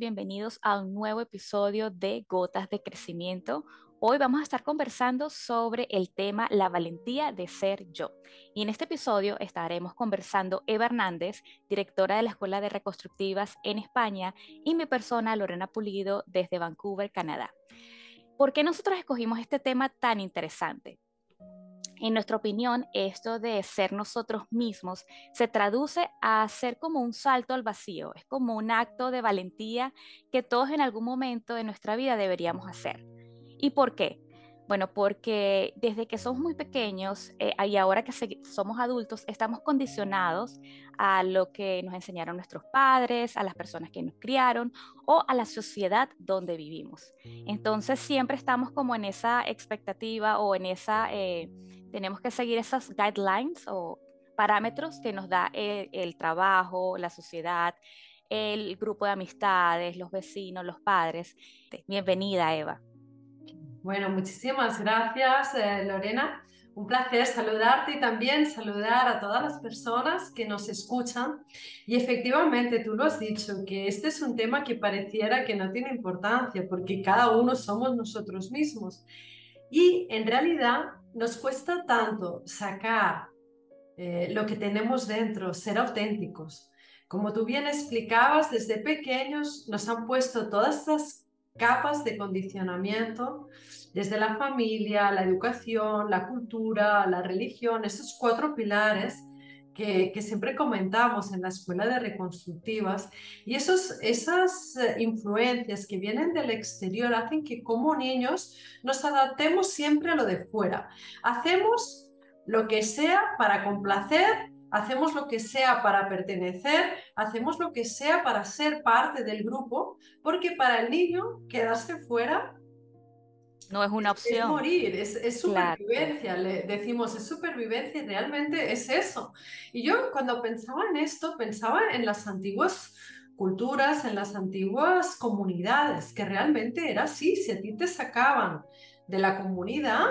Bienvenidos a un nuevo episodio de Gotas de Crecimiento. Hoy vamos a estar conversando sobre el tema la valentía de ser yo. Y en este episodio estaremos conversando Eva Hernández, directora de la Escuela de Reconstructivas en España, y mi persona, Lorena Pulido, desde Vancouver, Canadá. ¿Por qué nosotros escogimos este tema tan interesante? En nuestra opinión, esto de ser nosotros mismos se traduce a ser como un salto al vacío, es como un acto de valentía que todos en algún momento de nuestra vida deberíamos hacer. ¿Y por qué? Bueno, porque desde que somos muy pequeños eh, y ahora que somos adultos, estamos condicionados a lo que nos enseñaron nuestros padres, a las personas que nos criaron o a la sociedad donde vivimos. Entonces siempre estamos como en esa expectativa o en esa, eh, tenemos que seguir esas guidelines o parámetros que nos da el trabajo, la sociedad, el grupo de amistades, los vecinos, los padres. Bienvenida, Eva. Bueno, muchísimas gracias, eh, Lorena. Un placer saludarte y también saludar a todas las personas que nos escuchan. Y efectivamente, tú lo has dicho, que este es un tema que pareciera que no tiene importancia, porque cada uno somos nosotros mismos. Y en realidad nos cuesta tanto sacar eh, lo que tenemos dentro, ser auténticos. Como tú bien explicabas, desde pequeños nos han puesto todas estas capas de condicionamiento desde la familia, la educación, la cultura, la religión, esos cuatro pilares que, siempre comentamos en la escuela de reconstructivas y esos, esas eh, influencias que vienen del exterior hacen que como niños nos adaptemos siempre a lo de fuera. Hacemos lo que sea para complacer hacemos lo que sea para pertenecer, hacemos lo que sea para ser parte del grupo, porque para el niño quedarse fuera no es una opción. Es morir, es, supervivencia, le decimos, es supervivencia y realmente es eso. Y yo cuando pensaba en esto, pensaba en las antiguas culturas, en las antiguas comunidades, que realmente era así, si a ti te sacaban de la comunidad,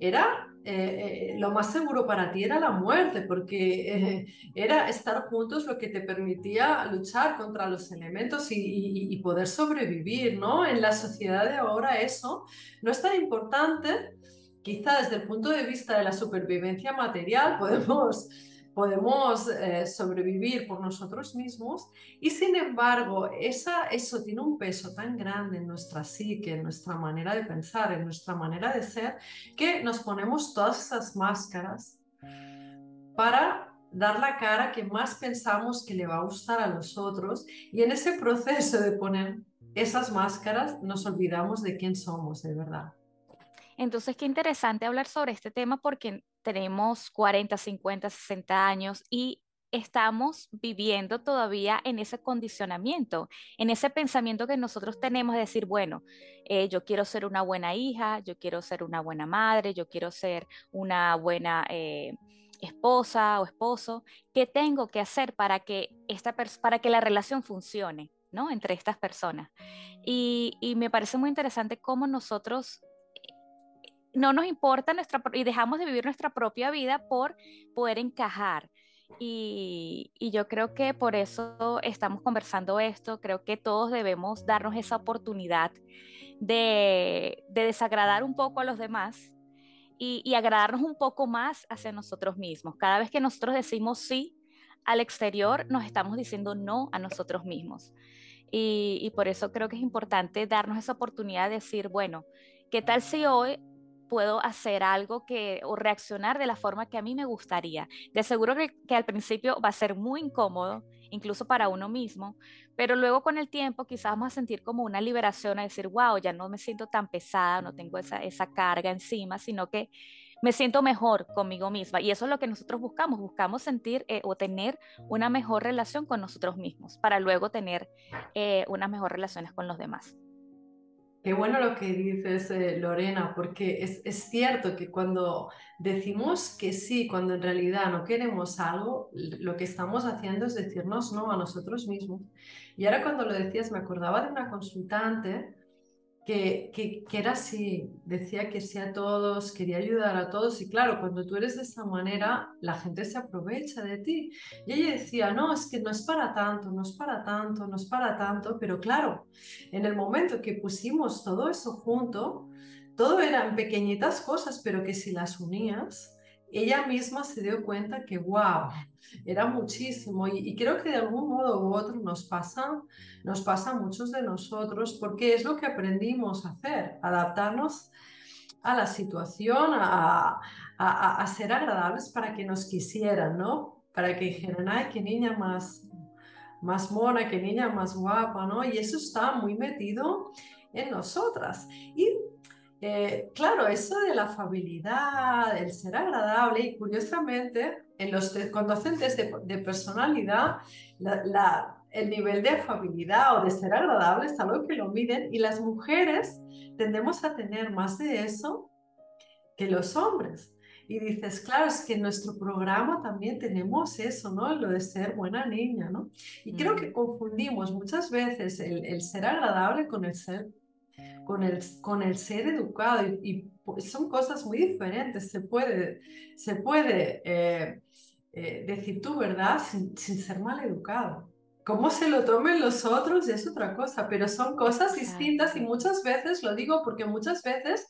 era eh, eh, lo más seguro para ti era la muerte, porque eh, era estar juntos lo que te permitía luchar contra los elementos y, poder sobrevivir, ¿no? En la sociedad de ahora eso no es tan importante, quizá desde el punto de vista de la supervivencia material podemos podemos eh, sobrevivir por nosotros mismos y sin embargo esa, eso tiene un peso tan grande en nuestra psique, en nuestra manera de pensar, en nuestra manera de ser, que nos ponemos todas esas máscaras para dar la cara que más pensamos que le va a gustar a los otros y en ese proceso de poner esas máscaras nos olvidamos de quién somos de verdad. Entonces, qué interesante hablar sobre este tema porque tenemos 40, 50, 60 años y estamos viviendo todavía en ese condicionamiento, en ese pensamiento que nosotros tenemos de decir, bueno, eh, yo quiero ser una buena hija, yo quiero ser una buena madre, yo quiero ser una buena eh, esposa o esposo, ¿qué tengo que hacer para que, esta para que la relación funcione? ¿no? entre estas personas. Y, y me parece muy interesante cómo nosotros no nos importa nuestra y dejamos de vivir nuestra propia vida por poder encajar. Y, yo creo que por eso estamos conversando esto, creo que todos debemos darnos esa oportunidad de, desagradar un poco a los demás y, y, agradarnos un poco más hacia nosotros mismos. Cada vez que nosotros decimos sí al exterior, nos estamos diciendo no a nosotros mismos. Y, y por eso creo que es importante darnos esa oportunidad de decir, bueno, ¿qué tal si hoy puedo hacer algo que o reaccionar de la forma que a mí me gustaría. De seguro que, al principio va a ser muy incómodo, incluso para uno mismo, pero luego con el tiempo quizás vamos a sentir como una liberación, a decir, wow, ya no me siento tan pesada, no tengo esa, esa carga encima, sino que me siento mejor conmigo misma. Y eso es lo que nosotros buscamos, buscamos sentir eh, o tener una mejor relación con nosotros mismos para luego tener eh, unas mejores relaciones con los demás. Qué bueno lo que dices, eh, Lorena, porque es, es, cierto que cuando decimos que sí, cuando en realidad no queremos algo, lo que estamos haciendo es decirnos no a nosotros mismos. Y ahora cuando lo decías, me acordaba de una consultante que, que, que, era así, decía que sí a todos, quería ayudar a todos y claro, cuando tú eres de esa manera, la gente se aprovecha de ti. Y ella decía, no, es que no es para tanto, no es para tanto, no es para tanto, pero claro, en el momento que pusimos todo eso junto, todo eran pequeñitas cosas, pero que si las unías, ella misma se dio cuenta que, wow, era muchísimo. Y, creo que de algún modo u otro nos pasa, nos pasa a muchos de nosotros, porque es lo que aprendimos a hacer, adaptarnos a la situación, a, a, ser agradables para que nos quisieran, ¿no? Para que dijeran, ay, qué niña más, más mona, qué niña más guapa, ¿no? Y eso está muy metido en nosotras. Y eh, claro, eso de la afabilidad, el ser agradable y curiosamente en los docentes de, personalidad, el nivel de afabilidad o de ser agradable es algo que lo miden y las mujeres tendemos a tener más de eso que los hombres. Y dices, claro, es que en nuestro programa también tenemos eso, ¿no? Lo de ser buena niña, ¿no? Y creo que confundimos muchas veces el ser agradable con el ser con el, con el ser educado y, son cosas muy diferentes. Se puede, se puede eh, eh, decir tu verdad sin, sin, ser mal educado. Cómo se lo tomen los otros es otra cosa, pero son cosas distintas y muchas veces, lo digo porque muchas veces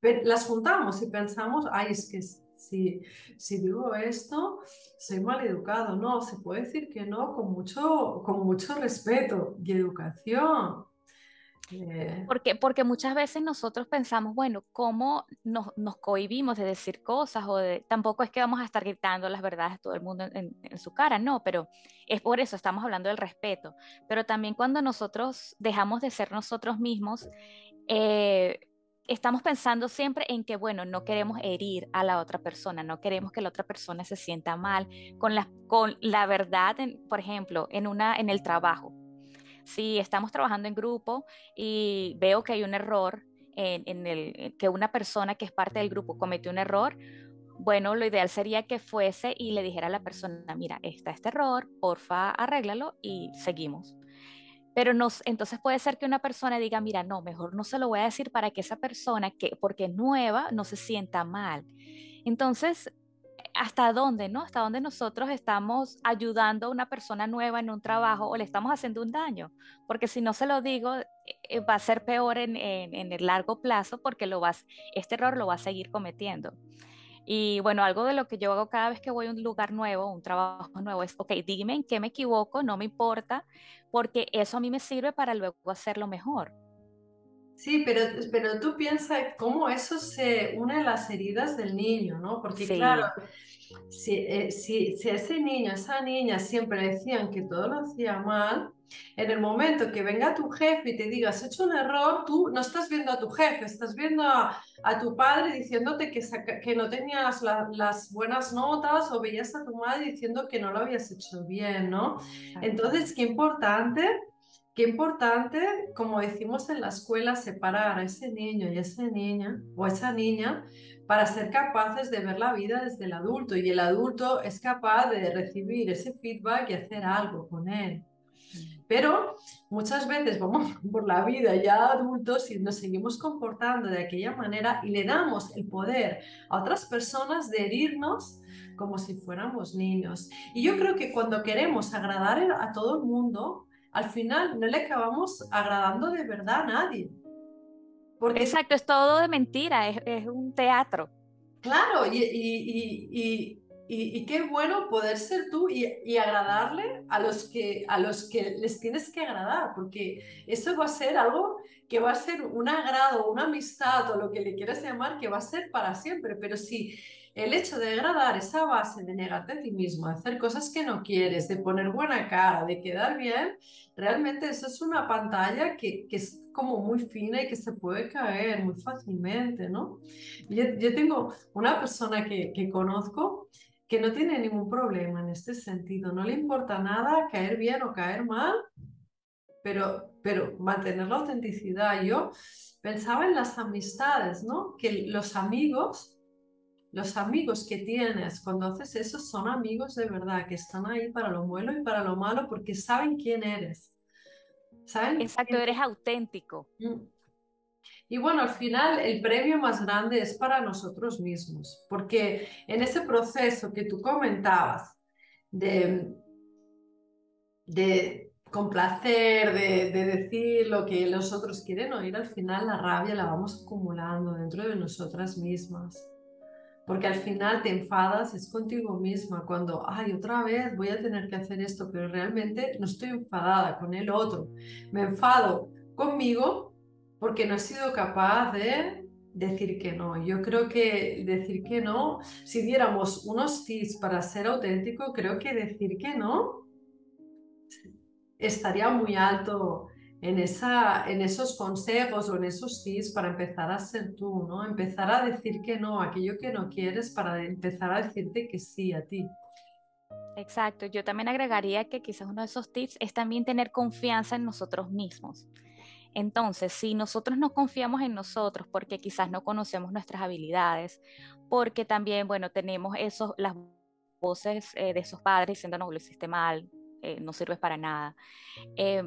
las juntamos y pensamos, ay, es que si, si digo esto, soy mal educado. No, se puede decir que no con mucho, con mucho respeto y educación. Porque, porque muchas veces nosotros pensamos, bueno, ¿cómo nos, nos, cohibimos de decir cosas? o de, Tampoco es que vamos a estar gritando las verdades a todo el mundo en, su cara, no, pero es por eso, estamos hablando del respeto. Pero también cuando nosotros dejamos de ser nosotros mismos, eh, estamos pensando siempre en que, bueno, no queremos herir a la otra persona, no queremos que la otra persona se sienta mal con la, con la verdad, por ejemplo, en, una, en el trabajo si estamos trabajando en grupo y veo que hay un error en, el que una persona que es parte del grupo cometió un error, bueno, lo ideal sería que fuese y le dijera a la persona, mira, está este error, porfa, arréglalo y seguimos. Pero nos, entonces puede ser que una persona diga, mira, no, mejor no se lo voy a decir para que esa persona, que porque es nueva, no se sienta mal. Entonces, hasta dónde, ¿no? Hasta dónde nosotros estamos ayudando a una persona nueva en un trabajo o le estamos haciendo un daño. Porque si no se lo digo, eh, eh, va a ser peor en, el largo plazo porque lo vas, este error lo va a seguir cometiendo. Y bueno, algo de lo que yo hago cada vez que voy a un lugar nuevo, un trabajo nuevo, es, ok, dime en qué me equivoco, no me importa, porque eso a mí me sirve para luego hacerlo mejor. Sí, pero, pero tú piensas cómo eso se une a las heridas del niño, ¿no? Porque claro, eh, si, si, ese niño, esa niña siempre decían que todo lo hacía mal, en el momento que venga tu jefe y te diga, has hecho un error, tú no estás viendo a tu jefe, estás viendo a, tu padre diciéndote que, que no tenías las buenas notas o veías a tu madre diciendo que no lo habías hecho bien, ¿no? Entonces, qué importante Qué importante, como decimos en la escuela, separar a ese niño y a esa niña o esa niña para ser capaces de ver la vida desde el adulto y el adulto es capaz de recibir ese feedback y hacer algo con él. Pero muchas veces vamos por la vida ya adultos y nos seguimos comportando de aquella manera y le damos el poder a otras personas de herirnos como si fuéramos niños. Y yo creo que cuando queremos agradar a todo el mundo, al final no le acabamos agradando de verdad a nadie. Porque... Exacto, es todo de mentira, es, un teatro. Claro, y, y, y, qué bueno poder ser tú y, agradarle a los, que, a los que les tienes que agradar, porque eso va a ser algo que va a ser un agrado, una amistad o lo que le quieras llamar, que va a ser para siempre. Pero si el hecho de agradar esa base de negarte a ti mismo, de hacer cosas que no quieres, de poner buena cara, de quedar bien, realmente eso es una pantalla que, que es como muy fina y que se puede caer muy fácilmente, ¿no? Yo, yo tengo una persona que, que conozco que no tiene ningún problema en este sentido, no le importa nada caer bien o caer mal, pero, pero mantener la autenticidad. Yo pensaba en las amistades, ¿no? Que los amigos los amigos que tienes cuando haces eso son amigos de verdad, que están ahí para lo bueno y para lo malo porque saben quién eres. ¿Saben? Exacto, eres auténtico. Mm. Y bueno, al final el premio más grande es para nosotros mismos, porque en ese proceso que tú comentabas de, de complacer, de, de decir lo que los otros quieren oír, al final la rabia la vamos acumulando dentro de nosotras mismas porque al final te enfadas, es contigo misma, cuando, ay, otra vez voy a tener que hacer esto, pero realmente no estoy enfadada con el otro, me enfado conmigo porque no he sido capaz de decir que no. Yo creo que decir que no, si diéramos unos tips para ser auténtico, creo que decir que no estaría muy alto en, esa, en esos consejos o en esos tips para empezar a ser tú, ¿no? Empezar a decir que no, aquello que no quieres para empezar a decirte que sí a ti. Exacto, yo también agregaría que quizás uno de esos tips es también tener confianza en nosotros mismos. Entonces, si nosotros no confiamos en nosotros porque quizás no conocemos nuestras habilidades, porque también, bueno, tenemos esos, las voces eh, de esos padres diciéndonos, lo hiciste mal, eh, no sirves para nada. Eh,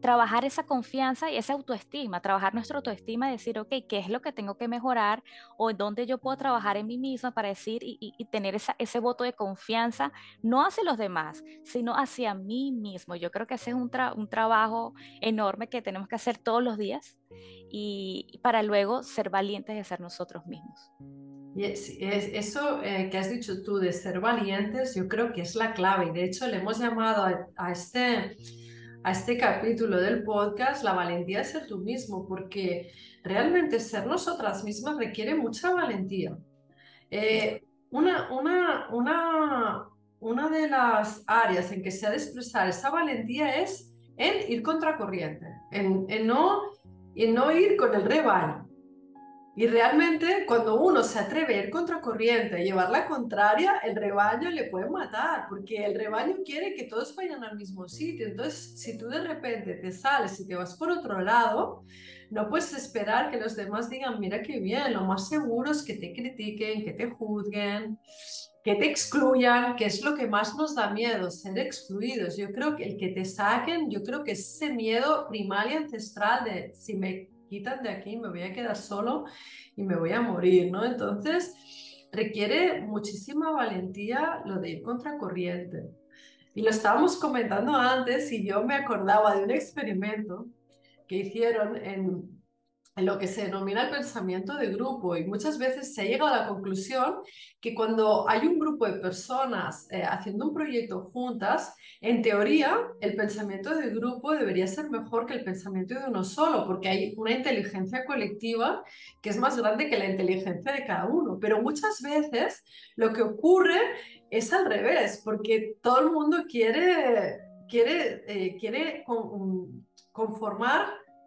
trabajar esa confianza y esa autoestima, trabajar nuestra autoestima y decir, ok, ¿qué es lo que tengo que mejorar o dónde yo puedo trabajar en mí misma para decir y, tener ese voto de confianza, no hacia los demás, sino hacia mí mismo? Yo creo que ese es un, trabajo enorme que tenemos que hacer todos los días y, para luego ser valientes de ser nosotros mismos. Y eso eh, que has dicho tú de ser valientes, yo creo que es la clave. Y de hecho, le hemos llamado a este a este capítulo del podcast, la valentía de ser tú mismo, porque realmente ser nosotras mismas requiere mucha valentía. Eh, una, una, una, una de las áreas en que se ha de expresar esa valentía es en ir contracorriente, en, en, no, en no ir con el rebaño. Y realmente cuando uno se atreve a ir contracorriente, a llevar la contraria, el rebaño le puede matar, porque el rebaño quiere que todos vayan al mismo sitio. Entonces, si tú de repente te sales y te vas por otro lado, no puedes esperar que los demás digan, mira qué bien, lo más seguro es que te critiquen, que te juzguen, que te excluyan, que es lo que más nos da miedo, ser excluidos. Yo creo que el que te saquen, yo creo que ese miedo primario ancestral de si me quitan de aquí, me voy a quedar solo y me voy a morir, ¿no? Entonces, requiere muchísima valentía lo de ir contracorriente. Y lo estábamos comentando antes y yo me acordaba de un experimento que hicieron en, lo que se denomina el pensamiento de grupo y muchas veces se llega a la conclusión que cuando hay un grupo de personas eh, haciendo un proyecto juntas, en teoría el pensamiento de grupo debería ser mejor que el pensamiento de uno solo, porque hay una inteligencia colectiva que es más grande que la inteligencia de cada uno. Pero muchas veces lo que ocurre es al revés, porque todo el mundo quiere, quiere, eh, quiere conformar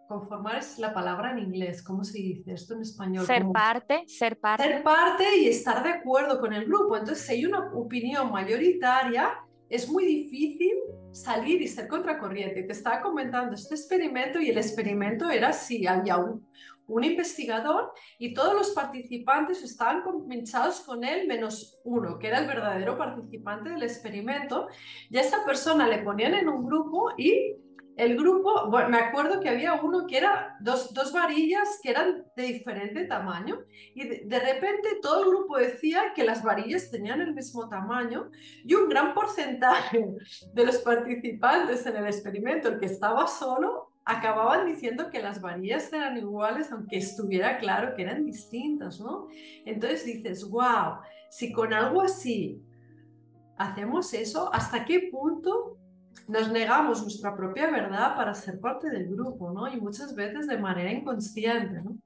Conformar es la palabra en inglés. ¿Cómo se dice esto en español? Ser parte, ser parte. Ser parte y estar de acuerdo con el grupo. Entonces, si hay una opinión mayoritaria, es muy difícil salir y ser contracorriente. Te estaba comentando este experimento y el experimento era si había un, un investigador y todos los participantes estaban convinchados con él menos uno, que era el verdadero participante del experimento. Y a esa persona le ponían en un grupo y el grupo, bueno, me acuerdo que había uno que era dos, dos varillas que eran de diferente tamaño y de, repente todo el grupo decía que las varillas tenían el mismo tamaño y un gran porcentaje de los participantes en el experimento, el que estaba solo, acababan diciendo que las varillas eran iguales aunque estuviera claro que eran distintas, ¿no? Entonces dices, wow, si con algo así hacemos eso, ¿hasta qué punto nos negamos nuestra propia verdad para ser parte del grupo, ¿no? Y muchas veces de manera inconsciente, ¿no?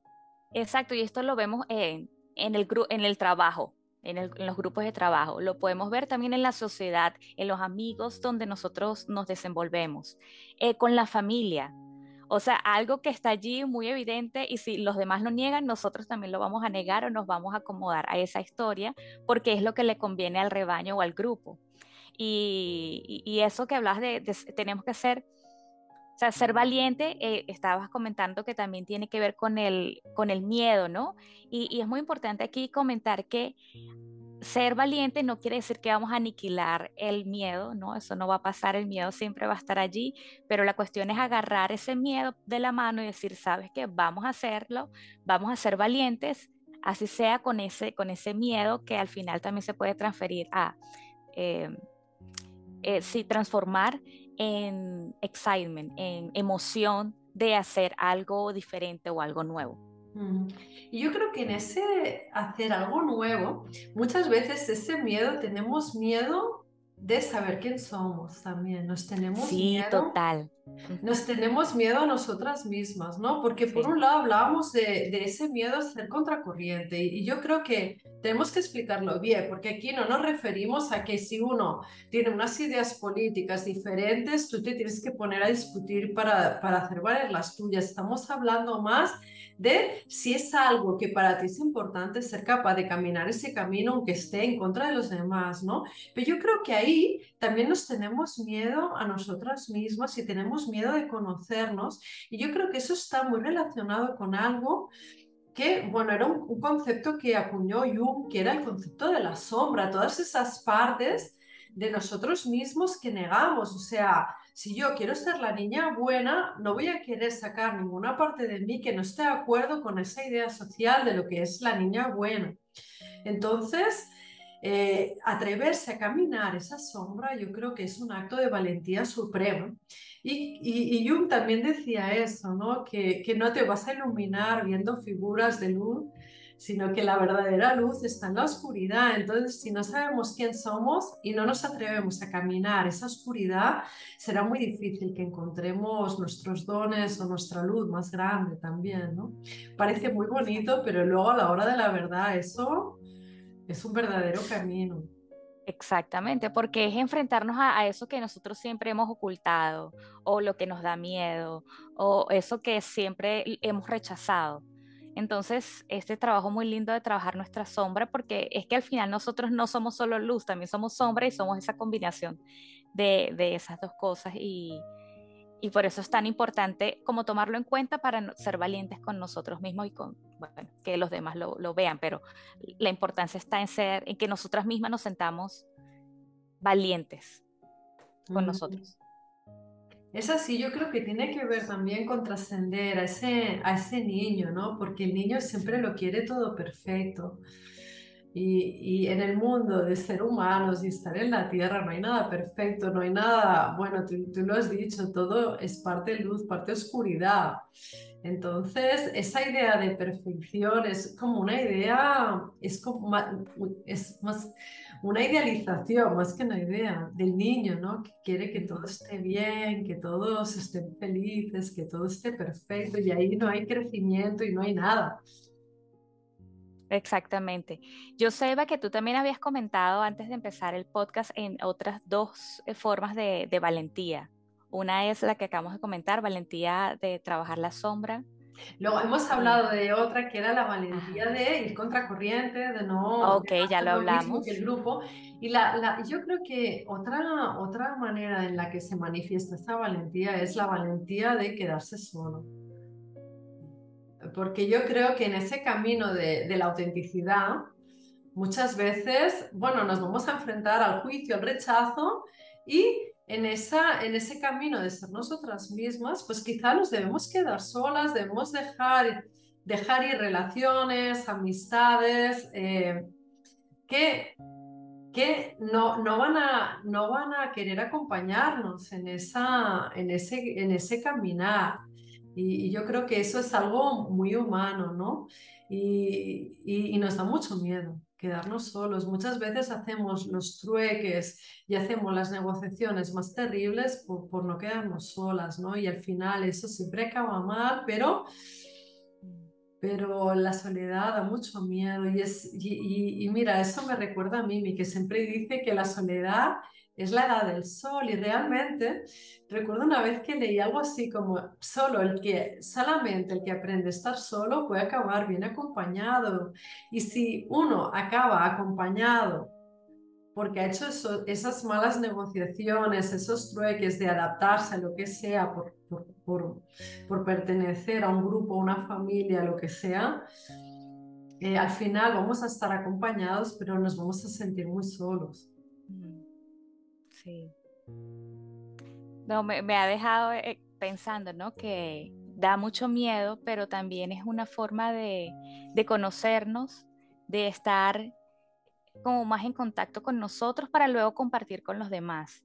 Exacto, y esto lo vemos en, en, el, en el trabajo, en, los grupos de trabajo. Lo podemos ver también en la sociedad, en los amigos donde nosotros nos desenvolvemos, eh, con la familia. O sea, algo que está allí muy evidente y si los demás lo niegan, nosotros también lo vamos a negar o nos vamos a acomodar a esa historia porque es lo que le conviene al rebaño o al grupo. Y, eso que hablas de, tenemos que ser, o sea, ser valiente, eh, estabas comentando que también tiene que ver con el, con el miedo, ¿no? Y, es muy importante aquí comentar que ser valiente no quiere decir que vamos a aniquilar el miedo, ¿no? Eso no va a pasar, el miedo siempre va a estar allí, pero la cuestión es agarrar ese miedo de la mano y decir, ¿sabes qué? Vamos a hacerlo, vamos a ser valientes, así sea con ese, con ese miedo que al final también se puede transferir a, eh, eh, sí, transformar en excitement, en emoción de hacer algo diferente o algo nuevo. Y yo creo que en ese hacer algo nuevo, muchas veces ese miedo, tenemos miedo de saber quién somos también. Nos tenemos sí, miedo. total. Nos tenemos miedo a nosotras mismas, ¿no? Porque por un lado hablábamos de, de, ese miedo a ser contracorriente y yo creo que tenemos que explicarlo bien, porque aquí no nos referimos a que si uno tiene unas ideas políticas diferentes, tú te tienes que poner a discutir para, para hacer valer las tuyas. Estamos hablando más de si es algo que para ti es importante ser capaz de caminar ese camino aunque esté en contra de los demás, ¿no? Pero yo creo que ahí también nos tenemos miedo a nosotras mismas y tenemos miedo de conocernos y yo creo que eso está muy relacionado con algo que, bueno, era un, un concepto que acuñó Jung, que era el concepto de la sombra, todas esas partes de nosotros mismos que negamos, o sea, si yo quiero ser la niña buena, no voy a querer sacar ninguna parte de mí que no esté de acuerdo con esa idea social de lo que es la niña buena. Entonces, eh, atreverse a caminar esa sombra, yo creo que es un acto de valentía suprema. Y, y, y Jung también decía eso, ¿no? Que, que no te vas a iluminar viendo figuras de luz, sino que la verdadera luz está en la oscuridad. Entonces, si no sabemos quién somos y no nos atrevemos a caminar esa oscuridad, será muy difícil que encontremos nuestros dones o nuestra luz más grande también, ¿no? Parece muy bonito, pero luego a la hora de la verdad eso es un verdadero camino. Exactamente, porque es enfrentarnos a, eso que nosotros siempre hemos ocultado, o lo que nos da miedo, o eso que siempre hemos rechazado. Entonces, este trabajo muy lindo de trabajar nuestra sombra, porque es que al final nosotros no somos solo luz, también somos sombra y somos esa combinación de, de esas dos cosas. Y, y, por eso es tan importante como tomarlo en cuenta para ser valientes con nosotros mismos y con, bueno, que los demás lo, lo vean, pero la importancia está en ser, en que nosotras mismas nos sentamos valientes con nosotros. Es así, yo creo que tiene que ver también con trascender a ese, a ese niño, ¿no? Porque el niño siempre lo quiere todo perfecto. Y, y, en el mundo de ser humanos y estar en la tierra no hay nada perfecto, no hay nada, bueno, tú, tú lo has dicho, todo es parte luz, parte oscuridad. Entonces, esa idea de perfección es como una idea, es, como, es más una idealización, más que una idea, del niño, ¿no? Que quiere que todo esté bien, que todos estén felices, que todo esté perfecto y ahí no hay crecimiento y no hay nada. Exactamente. Yo sé, que tú también habías comentado antes de empezar el podcast en otras dos eh, formas de, de valentía. Una es la que acabamos de comentar, valentía de trabajar la sombra, Luego hemos hablado de otra que era la valentía de ir contracorriente, de no... Ok, ya lo hablamos. El grupo. Y la, la, yo creo que otra, otra manera en la que se manifiesta esta valentía es la valentía de quedarse solo. Porque yo creo que en ese camino de, de la autenticidad, muchas veces, bueno, nos vamos a enfrentar al juicio, al rechazo y en, esa, en ese camino de ser nosotras mismas, pues quizá nos debemos quedar solas, debemos dejar, dejar ir relaciones, amistades, eh, que, que no, no, van a, no van a querer acompañarnos en, esa, en, ese, en ese caminar. Y, y, yo creo que eso es algo muy humano, ¿no? Y, y, y nos da mucho miedo quedarnos solos. Muchas veces hacemos los trueques y hacemos las negociaciones más terribles por, por no quedarnos solas, ¿no? Y al final eso siempre acaba mal, pero pero la soledad da mucho miedo y, es, y, y, y, mira, eso me recuerda a Mimi, que siempre dice que la soledad es la edad del sol y realmente recuerdo una vez que leí algo así como solo el que solamente el que aprende a estar solo puede acabar bien acompañado y si uno acaba acompañado porque ha hecho esas malas negociaciones, esos trueques de adaptarse a lo que sea por, por, por, pertenecer a un grupo, a una familia, lo que sea, eh, al final vamos a estar acompañados, pero nos vamos a sentir muy solos. No, me, ha dejado eh, pensando, ¿no? Que da mucho miedo, pero también es una forma de, de conocernos, de estar como más en contacto con nosotros para luego compartir con los demás.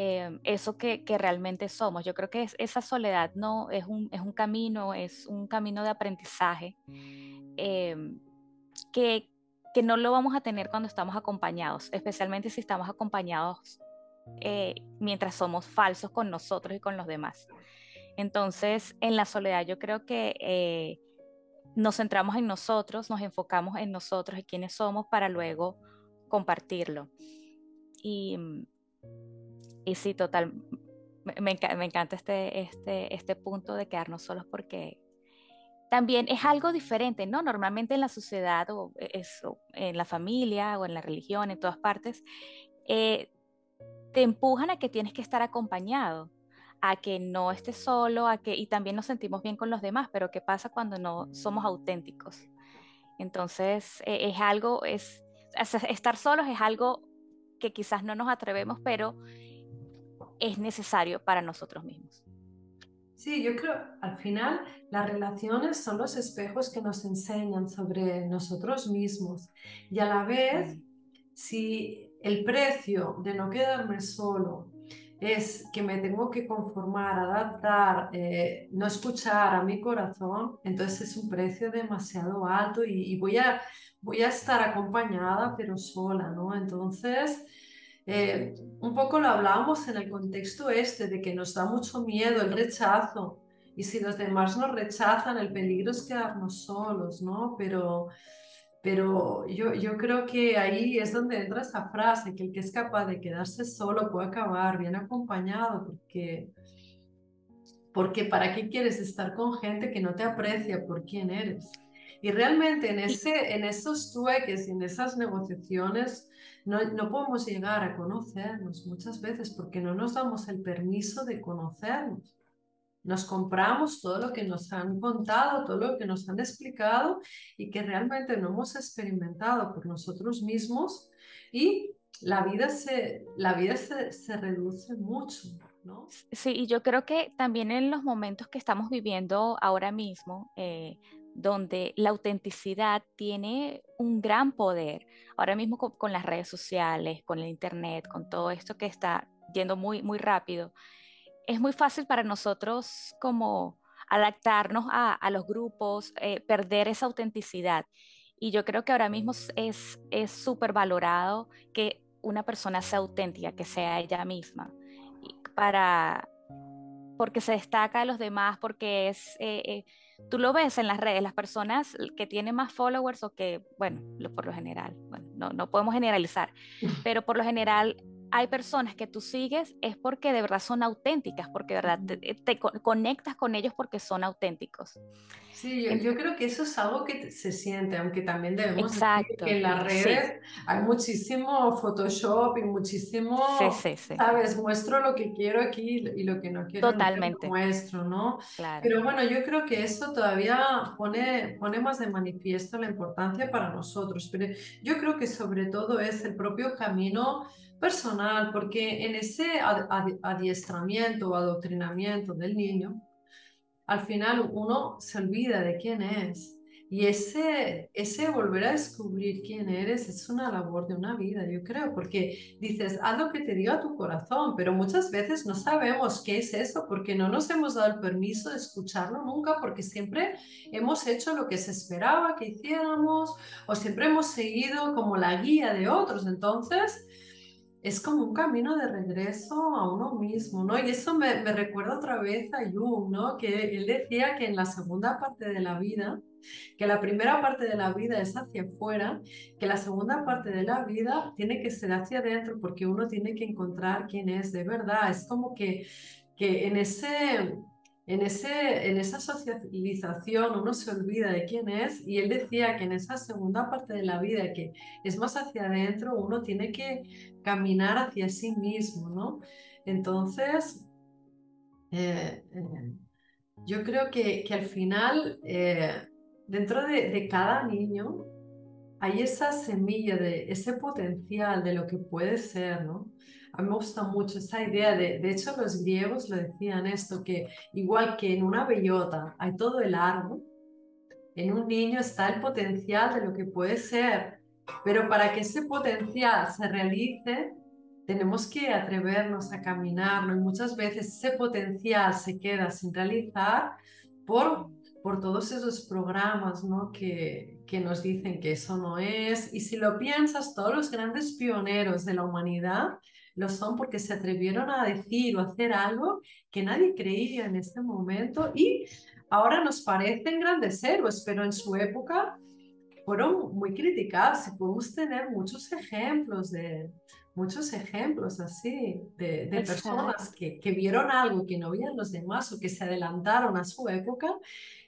Eh, eso que, que, realmente somos. Yo creo que es, esa soledad no es un, es un, camino, es un camino de aprendizaje eh, que, que, no lo vamos a tener cuando estamos acompañados, especialmente si estamos acompañados eh, mientras somos falsos con nosotros y con los demás. Entonces, en la soledad yo creo que nos centramos en nosotros, nos enfocamos en nosotros y quiénes somos para luego compartirlo. Y y sí, total, me, encanta este, este, este punto de quedarnos solos porque también es algo diferente, ¿no? Normalmente en la sociedad o e, en la familia o en la religión, en todas partes, eh, te empujan a que tienes que estar acompañado, a que no estés solo, a que, y también nos sentimos bien con los demás, pero ¿qué pasa cuando no somos auténticos? Entonces, e, es algo, es, estar solos es algo que quizás no nos atrevemos, pero es necesario para nosotros mismos. Sí, yo creo, al final, las relaciones son los espejos que nos enseñan sobre nosotros mismos. Y a la vez, si el precio de no quedarme solo es que me tengo que conformar, adaptar, eh, no escuchar a mi corazón, entonces es un precio demasiado alto y, voy, a, voy a estar acompañada pero sola, ¿no? Entonces eh, un poco lo hablábamos en el contexto este de que nos da mucho miedo el rechazo y si los demás nos rechazan el peligro es quedarnos solos, ¿no? Pero, pero yo, yo creo que ahí es donde entra esa frase, que el que es capaz de quedarse solo puede acabar bien acompañado, porque, porque ¿para qué quieres estar con gente que no te aprecia por quién eres? Y realmente en, ese, en esos tueques y en esas negociaciones no, no podemos llegar a conocernos muchas veces porque no nos damos el permiso de conocernos. Nos compramos todo lo que nos han contado, todo lo que nos han explicado y que realmente no hemos experimentado por nosotros mismos y la vida se, la vida se, se reduce mucho. ¿no? Sí, y yo creo que también en los momentos que estamos viviendo ahora mismo, eh, donde la autenticidad tiene un gran poder. Ahora mismo con, las redes sociales, con el Internet, con todo esto que está yendo muy, muy rápido, es muy fácil para nosotros como adaptarnos a, los grupos, eh, perder esa autenticidad. Y yo creo que ahora mismo es súper valorado que una persona sea auténtica, que sea ella misma, para, porque se destaca de los demás, porque es... Eh, eh, tú lo ves en las redes, las personas que tienen más followers o que, bueno, por lo general, bueno, no, no podemos generalizar, pero por lo general hay personas que tú sigues es porque de verdad son auténticas, porque de verdad te, conectas con ellos porque son auténticos. Sí, yo, creo que eso es algo que se siente, aunque también debemos decir que en las redes hay muchísimo Photoshop y muchísimo, sabes, muestro lo que quiero aquí y lo que no quiero Totalmente. No muestro, ¿no? Pero bueno, yo creo que eso todavía pone, pone más de manifiesto la importancia para nosotros, pero yo creo que sobre todo es el propio camino personal, porque en ese adiestramiento o adoctrinamiento del niño, al final uno se olvida de quién es. Y ese, ese volver a descubrir quién eres es una labor de una vida, yo creo, porque dices, haz lo que te diga tu corazón, pero muchas veces no sabemos qué es eso porque no nos hemos dado el permiso de escucharlo nunca, porque siempre hemos hecho lo que se esperaba que hiciéramos o siempre hemos seguido como la guía de otros. Entonces, es como un camino de regreso a uno mismo, ¿no? Y eso me, recuerda otra vez a Jung, ¿no? Que él decía que en la segunda parte de la vida, que la primera parte de la vida es hacia afuera, que la segunda parte de la vida tiene que ser hacia adentro porque uno tiene que encontrar quién es de verdad. Es como que, que en ese en, ese, en esa socialización uno se olvida de quién es y él decía que en esa segunda parte de la vida, que es más hacia adentro, uno tiene que caminar hacia sí mismo, ¿no? Entonces, eh, eh, yo creo que, que al final, eh, dentro de, cada niño hay esa semilla de ese potencial de lo que puede ser, ¿no? A mí me gusta mucho esa idea de, de hecho los griegos lo decían esto, que igual que en una bellota hay todo el árbol, en un niño está el potencial de lo que puede ser, pero para que ese potencial se realice, tenemos que atrevernos a caminarlo y muchas veces ese potencial se queda sin realizar por, por todos esos programas ¿no? que, que nos dicen que eso no es. Y si lo piensas, todos los grandes pioneros de la humanidad lo son porque se atrevieron a decir o hacer algo que nadie creía en este momento y ahora nos parecen grandes héroes, pero en su época fueron muy criticados y podemos tener muchos ejemplos de, muchos ejemplos así de, de personas que, que, vieron algo que no veían los demás o que se adelantaron a su época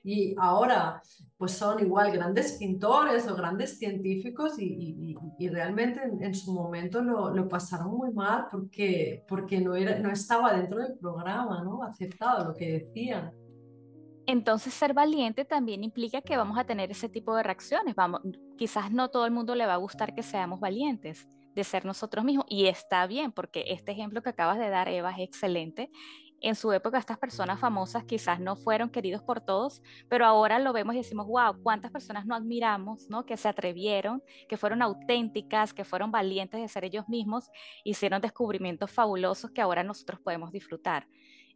y ahora pues son igual grandes pintores o grandes científicos y, y, y realmente en, en, su momento lo, lo, pasaron muy mal porque, porque no, era, no estaba dentro del programa, ¿no? Aceptado lo que decían. Entonces, ser valiente también implica que vamos a tener ese tipo de reacciones. Vamos, quizás no todo el mundo le va a gustar que seamos valientes de ser nosotros mismos y está bien porque este ejemplo que acabas de dar, Eva, es excelente. En su época estas personas famosas quizás no fueron queridos por todos, pero ahora lo vemos y decimos, wow, cuántas personas no admiramos, ¿no? Que se atrevieron, que fueron auténticas, que fueron valientes de ser ellos mismos, hicieron descubrimientos fabulosos que ahora nosotros podemos disfrutar.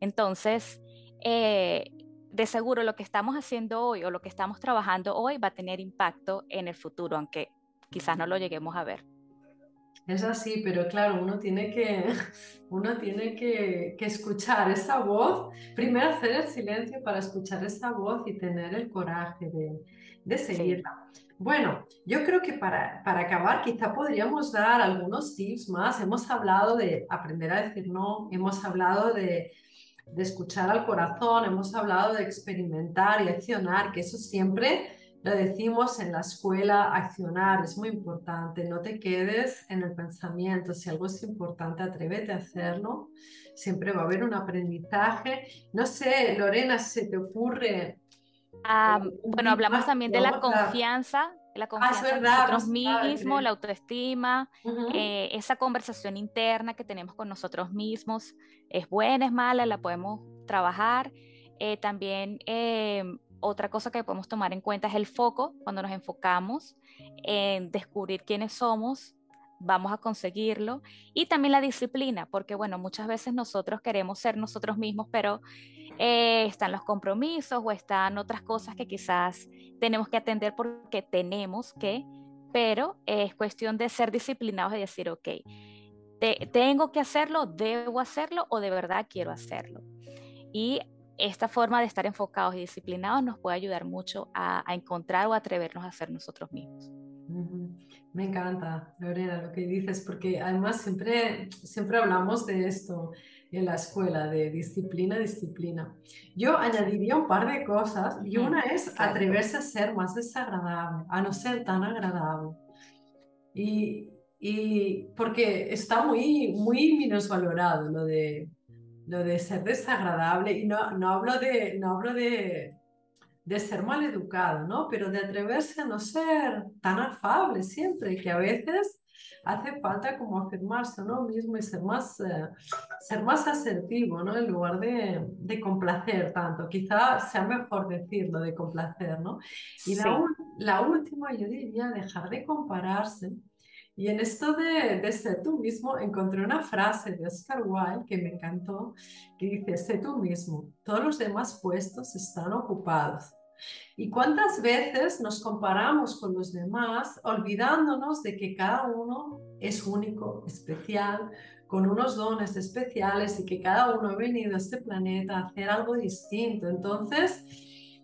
Entonces, eh, de seguro lo que estamos haciendo hoy o lo que estamos trabajando hoy va a tener impacto en el futuro, aunque quizás no lo lleguemos a ver. Es así, pero claro, uno tiene que, uno tiene que, que, escuchar esa voz, primero hacer el silencio para escuchar esa voz y tener el coraje de, de seguirla. Bueno, yo creo que para, para acabar quizá podríamos dar algunos tips más. Hemos hablado de aprender a decir no, hemos hablado de de escuchar al corazón, hemos hablado de experimentar y accionar, que eso siempre lo decimos en la escuela, accionar es muy importante, no te quedes en el pensamiento, si algo es importante, atrévete a hacerlo, siempre va a haber un aprendizaje. No sé, Lorena, ¿se te ocurre? Ah, bueno, hablamos también de la confianza, la ah, confianza ah, en nosotros mismos, la autoestima, uh -huh. eh, esa conversación interna que tenemos con nosotros mismos, es buena, es mala, la podemos trabajar. Eh, también eh, otra cosa que podemos tomar en cuenta es el foco, cuando nos enfocamos en descubrir quiénes somos, vamos a conseguirlo. Y también la disciplina, porque bueno, muchas veces nosotros queremos ser nosotros mismos, pero eh, están los compromisos o están otras cosas que quizás tenemos que atender porque tenemos que, pero es cuestión de ser disciplinados y decir, ok, te, tengo que hacerlo, debo hacerlo o de verdad quiero hacerlo. Y esta forma de estar enfocados y disciplinados nos puede ayudar mucho a, a encontrar o atrevernos a ser nosotros mismos. Me encanta, Lorena, lo que dices, porque además siempre, siempre hablamos de esto en la escuela, de disciplina, disciplina. Yo añadiría un par de cosas y una es atreverse a ser más desagradable, a no ser tan agradable. Y, y porque está muy, muy minusvalorado lo de, lo de ser desagradable y no, no hablo de, no hablo de, de ser mal educado, ¿no? Pero de atreverse a no ser tan afable siempre, que a veces hace falta como afirmarse uno mismo y ser más, eh, ser más asertivo, ¿no? En lugar de, de, complacer tanto. Quizá sea mejor decirlo de complacer, ¿no? Y sí. la, la, última, yo diría, dejar de compararse. Y en esto de, de, ser tú mismo, encontré una frase de Oscar Wilde que me encantó, que dice, sé tú mismo, todos los demás puestos están ocupados. ¿Y cuántas veces nos comparamos con los demás olvidándonos de que cada uno es único, especial, con unos dones especiales y que cada uno ha venido a este planeta a hacer algo distinto? Entonces,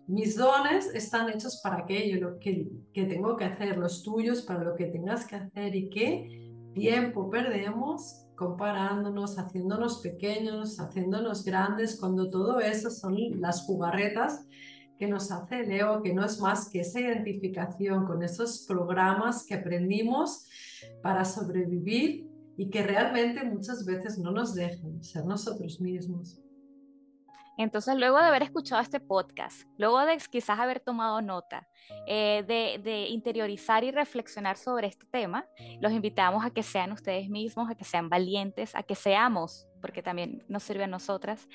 mis dones están hechos para aquello lo que, que tengo que hacer, los tuyos para lo que tengas que hacer y qué tiempo perdemos comparándonos, haciéndonos pequeños, haciéndonos grandes, cuando todo eso son las jugarretas que nos hace el ego, que no es más que esa identificación con esos programas que aprendimos para sobrevivir y que realmente muchas veces no nos dejan ser nosotros mismos. Entonces, luego de haber escuchado este podcast, luego de quizás haber tomado nota, eh, de, interiorizar y reflexionar sobre este tema, los invitamos a que sean ustedes mismos, a que sean valientes, a que seamos, porque también nos sirve a nosotras,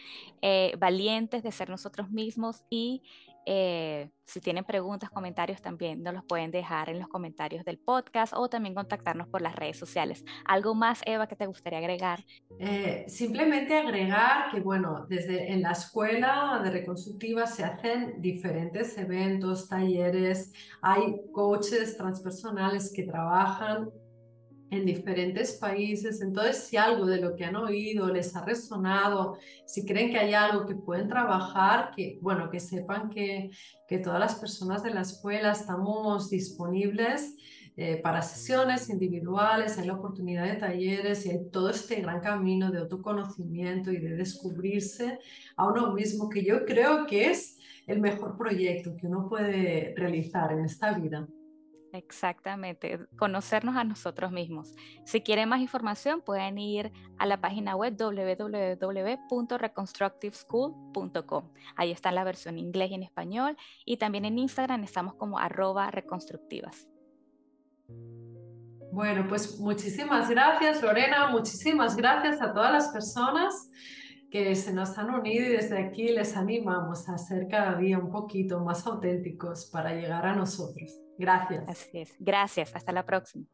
eh, valientes de ser nosotros mismos y eh, si tienen preguntas, comentarios, también nos los pueden dejar en los comentarios del podcast o también contactarnos por las redes sociales. ¿Algo más, Eva, que te gustaría agregar? Eh, simplemente agregar que, bueno, desde en la escuela de reconstructiva se hacen diferentes eventos, talleres, hay coaches transpersonales que trabajan en diferentes países. Entonces, si algo de lo que han oído les ha resonado, si creen que hay algo que pueden trabajar, que, bueno, que sepan que, que todas las personas de la escuela estamos disponibles eh, para sesiones individuales, hay la oportunidad de talleres y hay todo este gran camino de autoconocimiento y de descubrirse a uno mismo, que yo creo que es el mejor proyecto que uno puede realizar en esta vida. Exactamente, conocernos a nosotros mismos. Si quieren más información, pueden ir a la página web www.reconstructiveschool.com. Ahí está la versión en inglés y en español. Y también en Instagram estamos como arroba reconstructivas. Bueno, pues muchísimas gracias Lorena, muchísimas gracias a todas las personas que se nos han unido y desde aquí les animamos a ser cada día un poquito más auténticos para llegar a nosotros. Gracias. Gracias. Hasta la próxima.